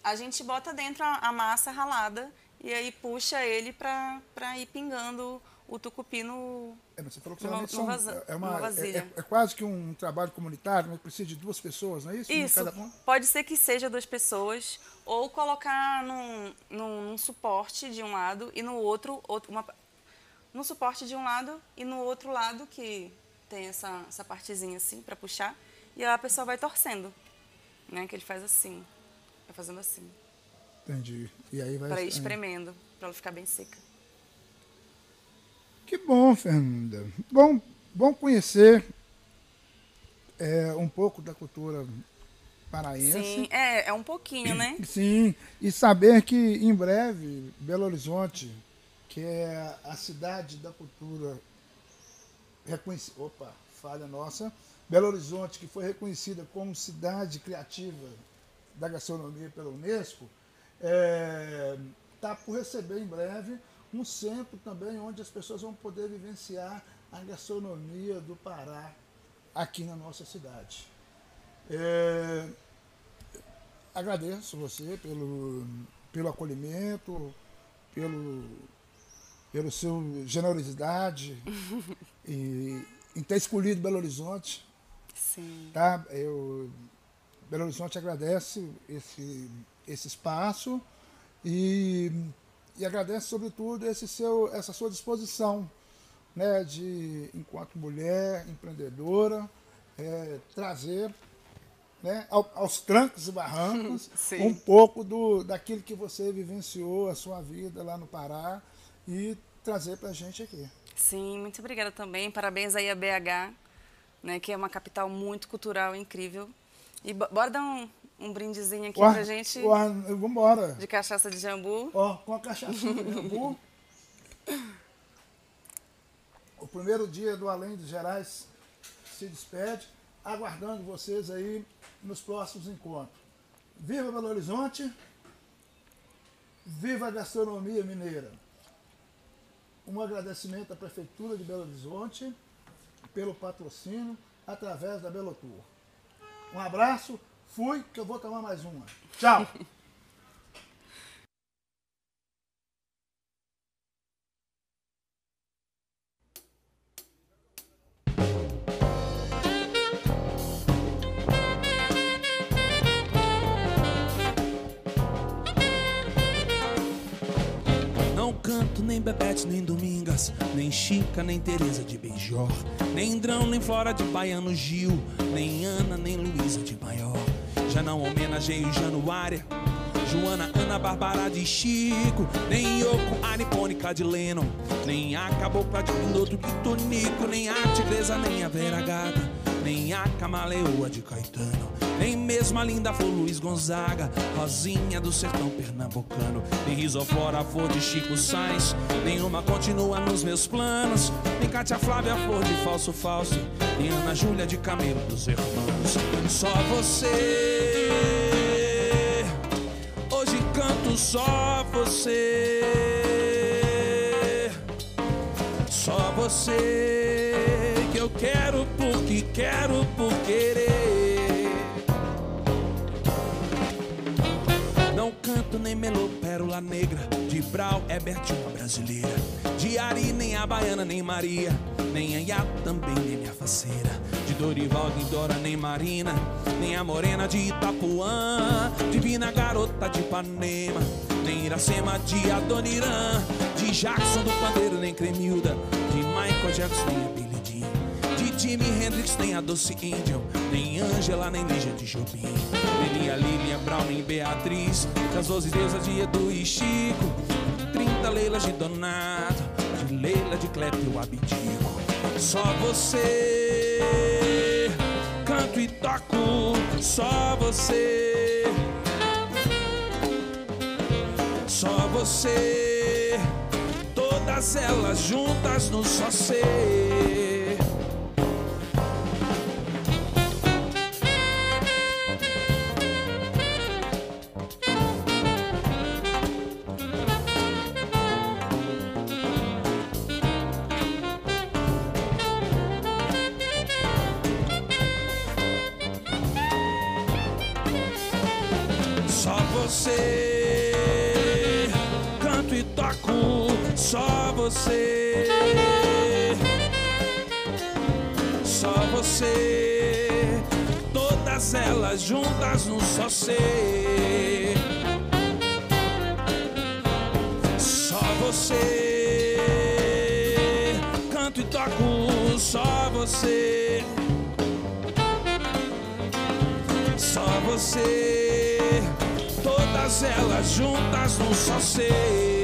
a gente bota dentro a, a, massa ralada e aí puxa ele para ir pingando o tucupi no é, você falou que no, são, vaza, é, uma, é, é, é, quase que um trabalho comunitário, mas precisa de duas pessoas, não é isso? Isso, pode ser que seja duas pessoas, ou colocar num, num, num suporte de um lado e no outro, outro uma, no suporte de um lado e no outro lado que tem essa, essa partezinha assim para puxar e a pessoa vai torcendo, né? Que ele faz assim, vai fazendo assim. Entendi. E aí vai... Para ir espremendo, para ela ficar bem seca. Que bom, Fernanda. Bom, bom conhecer é, um pouco da cultura paraense. Sim, é, é um pouquinho, né? [CLEARS THROAT] Sim, e saber que em breve Belo Horizonte, que é a cidade da cultura reconheci, opa, falha nossa, Belo Horizonte, que foi reconhecida como cidade criativa da gastronomia pela Unesco, está é, tá por receber em breve um centro também onde as pessoas vão poder vivenciar a gastronomia do Pará aqui na nossa cidade. É, agradeço você pelo, pelo acolhimento, pelo pela sua generosidade [LAUGHS] e em ter escolhido Belo Horizonte. Sim. Tá? Eu, Belo Horizonte agradece esse, esse espaço e, e agradece, sobretudo, esse seu, essa sua disposição né, de, enquanto mulher empreendedora, é, trazer né, aos trancos e barrancos [LAUGHS] um pouco do, daquilo que você vivenciou, a sua vida lá no Pará e trazer para a gente aqui. Sim, muito obrigada também. Parabéns aí a BH, né, que é uma capital muito cultural, incrível. E bora dar um, um brindezinho aqui ué, pra gente. Ué, vambora. De cachaça de jambu. Ó, com a cachaça de jambu. o primeiro dia do Além dos Gerais se despede, aguardando vocês aí nos próximos encontros. Viva Belo Horizonte! Viva a gastronomia mineira! Um agradecimento à Prefeitura de Belo Horizonte pelo patrocínio através da Belotur. Um abraço, fui que eu vou tomar mais uma. Tchau! nem Bebete, nem Domingas, nem Chica, nem Teresa de Beijor, nem Drão, nem Flora de Baiano Gil, nem Ana, nem Luísa de Maior. Já não homenageio Januária, Joana, Ana, Bárbara de Chico, nem Yoko, Anipônica de Lennon, nem a Cabocla de Piloto de Tonico, nem a Tigresa, nem a Vera Gata, nem a Camaleoa de Caetano. Nem mesmo a linda Flor Luiz Gonzaga, Rosinha do sertão pernambucano, nem Risoflora, Flor de Chico Sainz, nenhuma continua nos meus planos, nem Cátia Flávia, Flor de Falso Falso, nem Ana Júlia de Camelo dos Irmãos. Só você, só você, só você que eu quero porque quero por querer. Nem melô, pérola negra. De Brau, Ebert, uma brasileira. De Ari, nem a baiana, nem Maria. Nem a Iá, também nem minha faceira. De Dorival, nem Dora, nem Marina. Nem a morena de Itapuã. Divina garota de Ipanema. Nem Iracema de Adoniran. De Jackson do Pandeiro, nem Cremilda. De Michael Jackson, nem a Billy Jean. Jimi Hendrix, nem a Doce Angel, nem Angela, nem Lígia de Jobim, nem Lia Lilian Brown, nem Beatriz, das doze deusas de Edu e Chico, trinta Leilas de Donato, de Leila de Clepio Abdico. Só você, canto e toco, só você, só você, todas elas juntas no só ser. Você. Só você. Todas elas juntas num só ser. Só você. Canto e toco só você. Só você. Todas elas juntas num só ser.